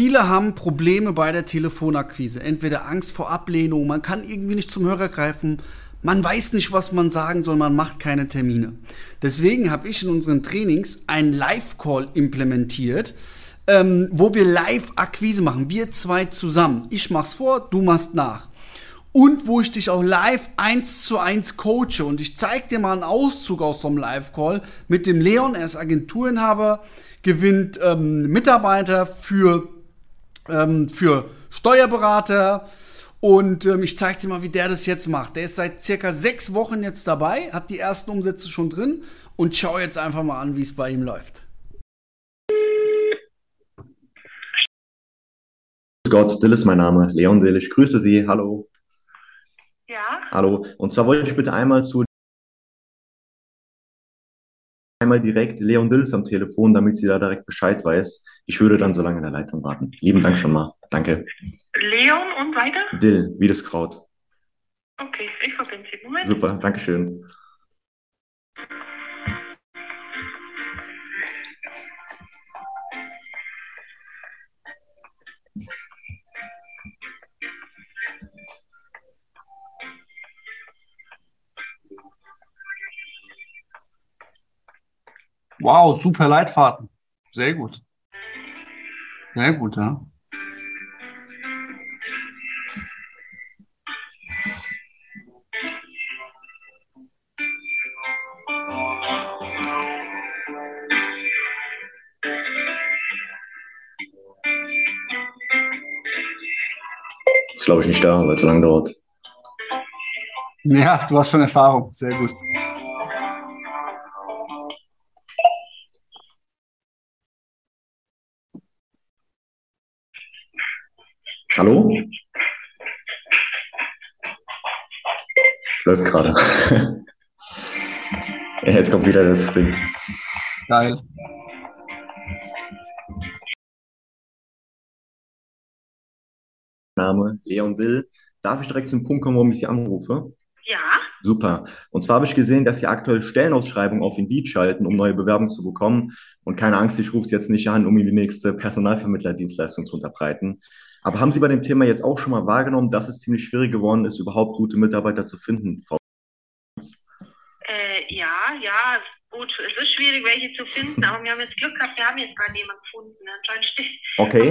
Viele haben Probleme bei der Telefonakquise. Entweder Angst vor Ablehnung, man kann irgendwie nicht zum Hörer greifen, man weiß nicht, was man sagen soll, man macht keine Termine. Deswegen habe ich in unseren Trainings einen Live-Call implementiert, ähm, wo wir Live-Akquise machen. Wir zwei zusammen. Ich mach's vor, du machst nach. Und wo ich dich auch live eins zu eins coache. Und ich zeige dir mal einen Auszug aus so einem Live-Call mit dem Leon. Er ist Agenturinhaber, gewinnt ähm, Mitarbeiter für, ähm, für Steuerberater. Und ähm, ich zeige dir mal, wie der das jetzt macht. Der ist seit circa sechs Wochen jetzt dabei, hat die ersten Umsätze schon drin und schau jetzt einfach mal an, wie es bei ihm läuft. Grüß Gott, Dill ist mein Name, Leon Selig. Grüße Sie, hallo. Ja, Hallo. Und zwar wollte ich bitte einmal zu einmal direkt Leon Dills am Telefon, damit sie da direkt Bescheid weiß. Ich würde dann so lange in der Leitung warten. Lieben Dank schon mal. Danke. Leon und weiter? Dill, wie das Kraut. Okay, ich verbinde Sie. Moment. Super, Dankeschön. Wow, super Leitfaden. Sehr gut. Sehr gut, ja. Ist glaube ich nicht da, weil es so lange dauert. Ja, du hast schon Erfahrung. Sehr gut. Hallo? Läuft gerade. Jetzt kommt wieder das Ding. Geil. Name Leon Sill. Darf ich direkt zum Punkt kommen, warum ich Sie anrufe? Ja, Super. Und zwar habe ich gesehen, dass Sie aktuell Stellenausschreibungen auf Indeed schalten, um neue Bewerbungen zu bekommen. Und keine Angst, ich rufe Sie jetzt nicht an, um Ihnen die nächste Personalvermittlerdienstleistung zu unterbreiten. Aber haben Sie bei dem Thema jetzt auch schon mal wahrgenommen, dass es ziemlich schwierig geworden ist, überhaupt gute Mitarbeiter zu finden? Frau? äh, ja, ja, gut. Es ist schwierig, welche zu finden, aber wir haben jetzt Glück gehabt, wir haben jetzt gerade jemanden gefunden. Steht, Okay.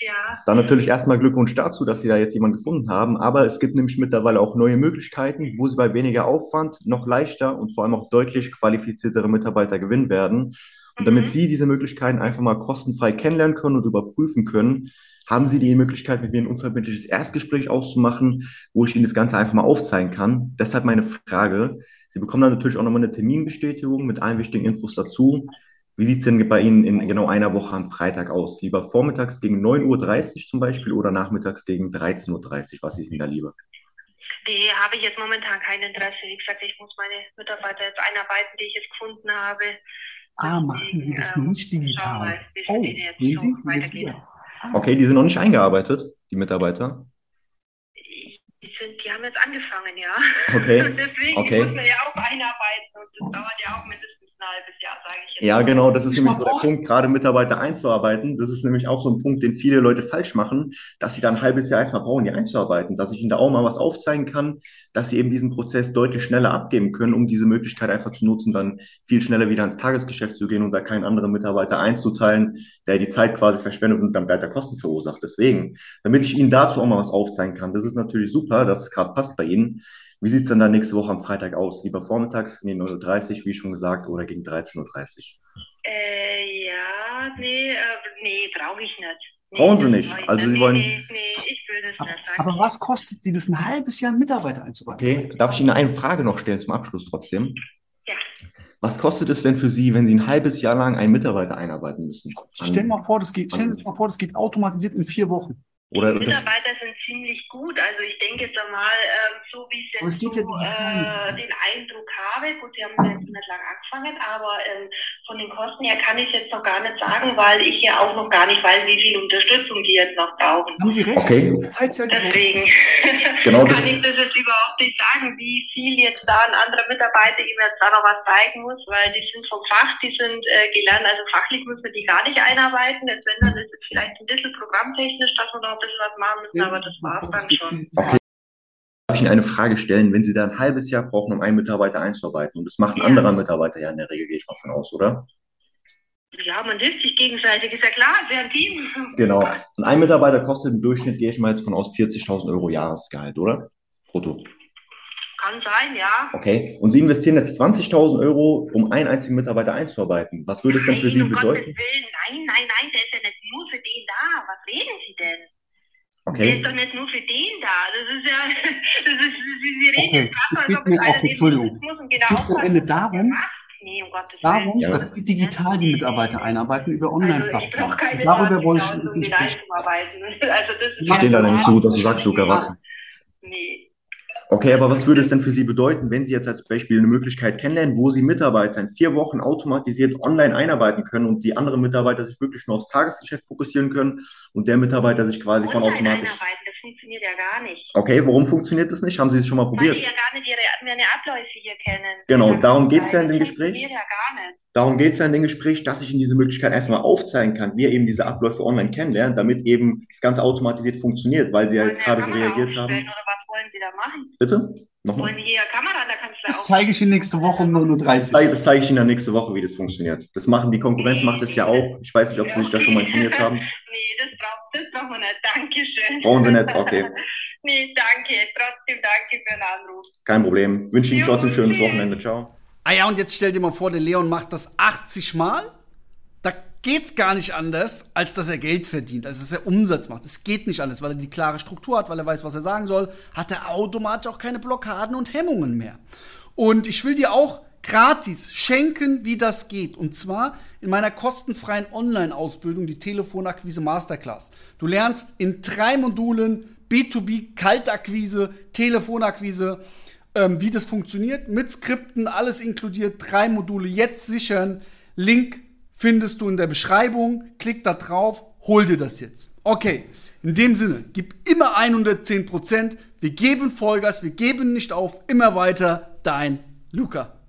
ja. Dann natürlich erstmal Glückwunsch dazu, dass Sie da jetzt jemanden gefunden haben. Aber es gibt nämlich mittlerweile auch neue Möglichkeiten, wo Sie bei weniger Aufwand noch leichter und vor allem auch deutlich qualifiziertere Mitarbeiter gewinnen werden. Und damit Mhm. Sie diese Möglichkeiten einfach mal kostenfrei kennenlernen können und überprüfen können, haben Sie die Möglichkeit, mit mir ein unverbindliches Erstgespräch auszumachen, wo ich Ihnen das Ganze einfach mal aufzeigen kann. Deshalb meine Frage. Sie bekommen dann natürlich auch nochmal eine Terminbestätigung mit allen wichtigen Infos dazu. Wie sieht es denn bei Ihnen in genau einer Woche am Freitag aus? Lieber vormittags gegen 9.30 Uhr zum Beispiel oder nachmittags gegen 13.30 Uhr? Was ist Ihnen da lieber? Die habe ich jetzt momentan kein Interesse. Wie gesagt, ich muss meine Mitarbeiter jetzt einarbeiten, die ich jetzt gefunden habe. Ah, machen Sie das Ähm, nicht digital? Oh, sehen so Sie? Ah, Okay, die sind noch nicht eingearbeitet, die Mitarbeiter. Die, sind, die haben jetzt angefangen, ja. Okay, Und deswegen okay. muss man ja auch einarbeiten und das dauert ja auch mindestens halbes Jahr, sage ich jetzt. Ja, mal. genau, das ist Ich nämlich so der. Punkt, gerade Mitarbeiter einzuarbeiten. Das ist nämlich auch so ein Punkt, den viele Leute falsch machen, dass sie dann ein halbes Jahr erstmal brauchen, die einzuarbeiten, dass ich ihnen da auch mal was aufzeigen kann, dass sie eben diesen Prozess deutlich schneller abgeben können, um diese Möglichkeit einfach zu nutzen, dann viel schneller wieder ins Tagesgeschäft zu gehen und da keinen anderen Mitarbeiter einzuteilen, der die Zeit quasi verschwendet und dann weiter Kosten verursacht. Deswegen, damit ich Ihnen dazu auch mal was aufzeigen kann, das ist natürlich super, dass es gerade passt bei Ihnen. Wie sieht es denn dann nächste Woche am Freitag aus? Lieber vormittags, nee, 9.30 Uhr, wie schon gesagt, oder gegen 13.30 Uhr? Äh, ja, nee, äh, nee, brauche ich nicht. Nee, Brauchen Sie nicht? Also Sie Nee, wollen- Nee, nee, ich will das Aber, nicht sagen. aber was kostet Sie das, ein halbes Jahr einen Mitarbeiter einzuarbeiten? Okay, darf ich Ihnen eine Frage noch stellen zum Abschluss trotzdem? Ja. Was kostet es denn für Sie, wenn Sie ein halbes Jahr lang einen Mitarbeiter einarbeiten müssen? Stell dir mal vor, das geht, stell dir mal vor, das geht automatisiert in vier Wochen. Oder die Mitarbeiter sind ziemlich gut. Also ich denke jetzt einmal, ähm, so wie ich jetzt so, äh, den Eindruck habe, gut, sie haben jetzt nicht lang angefangen, aber ähm, von den Kosten her kann ich jetzt noch gar nicht sagen, weil ich ja auch noch gar nicht weiß, wie viel Unterstützung die jetzt noch brauchen. Haben Sie recht? Okay. Deswegen Genau kann das- ich das jetzt überhaupt nicht sagen, wie viel jetzt da ein anderer Mitarbeiter ihm jetzt da noch was zeigen muss, weil die sind vom Fach, die sind äh, gelernt, also fachlich muss man die gar nicht einarbeiten. Jetzt wenn dann ist es vielleicht ein bisschen programmtechnisch, dass wir noch ein bisschen was machen müssen, aber das war's dann schon. Okay. Darf ich Ihnen eine Frage stellen, wenn Sie da ein halbes Jahr brauchen, um einen Mitarbeiter einzuarbeiten? Und das macht ein Ja. anderer Mitarbeiter ja in der Regel, gehe ich mal von aus, oder? Ja, man hilft sich gegenseitig, ist ja klar, ist ja ein Team. Genau. Und ein Mitarbeiter kostet im Durchschnitt, gehe ich mal jetzt von aus, 40.000 Euro Jahresgehalt, oder? Brutto. Kann sein, ja. Okay. Und Sie investieren jetzt 20.000 Euro, um einen einzigen Mitarbeiter einzuarbeiten. Was würde es denn für Sie um bedeuten? Nein, nein, nein, der ist ja nicht nur für den da. Was reden Sie denn? Der Okay. ist doch nicht nur für den da. Das ist ja, das ist, Sie, Sie reden Okay, jetzt es so, als geht ob mir es einer Entschuldigung. muss und Es genau geht am Ende darum-. Nee, um Gottes Darum. Ja. dass wir digital die Mitarbeiter einarbeiten über Also ich brauche Online-Plattformen. keine Darüber wollte ich 20.000, mit um Ihnen den sprechen. Also das Ich verstehe leider nicht so gut, was du sagst, Luca. Warte. Nee. Okay, aber was würde es denn für Sie bedeuten, wenn Sie jetzt als Beispiel eine Möglichkeit kennenlernen, wo Sie Mitarbeiter in vier Wochen automatisiert online einarbeiten können und die anderen Mitarbeiter sich wirklich nur aufs Tagesgeschäft fokussieren können und der Mitarbeiter sich quasi von Online automatisch. einarbeiten, das funktioniert ja gar nicht. Okay, warum funktioniert das nicht? Haben Sie es schon mal Weil probiert? die ja gar nicht ihre, meine Abläufe hier kennen. Genau, Das darum geht's ja in dem das Gespräch. funktioniert ja gar nicht. Darum geht es ja in dem Gespräch, dass ich Ihnen diese Möglichkeit einfach mal aufzeigen kann, wie eben diese Abläufe online kennenlernt, damit eben das Ganze automatisiert funktioniert, weil Sie ja jetzt Sie gerade so reagiert haben. Oder machen? Bitte? Nochmal? Wollen hier Kamera an der Kanzlei Das zeige ich Ihnen nächste Woche um 9.30 Das Uhr. zeige, das zeige ich Ihnen dann nächste Woche, wie das funktioniert. Das machen die Konkurrenz macht es ja auch. Ich weiß nicht, ob Sie sich da schon mal informiert haben. Nee, das braucht das brauchen wir nicht. Dankeschön. Brauchen Sie nicht? Okay. Nee, danke. Trotzdem danke für den Anruf. Kein Problem. Wünsche Ihnen trotzdem ein schönes Wochenende. Ciao. Ah ja, und jetzt stell dir mal vor, der Leon macht das 80 Mal. Geht's gar nicht anders, als dass er Geld verdient, als dass er Umsatz macht. Es geht nicht anders, weil er die klare Struktur hat, weil er weiß, was er sagen soll, hat er automatisch auch keine Blockaden und Hemmungen mehr. Und ich will dir auch gratis schenken, wie das geht. Und zwar in meiner kostenfreien Online-Ausbildung, die Telefonakquise Masterclass. Du lernst in drei Modulen B2B Kaltakquise, Telefonakquise, ähm, wie das funktioniert, mit Skripten, alles inkludiert, drei Module jetzt sichern. Link findest du in der Beschreibung. Klick da drauf, hol dir das jetzt. Okay, in dem Sinne, gib immer 110%. Wir geben Vollgas, wir geben nicht auf, immer weiter. Dein Luca.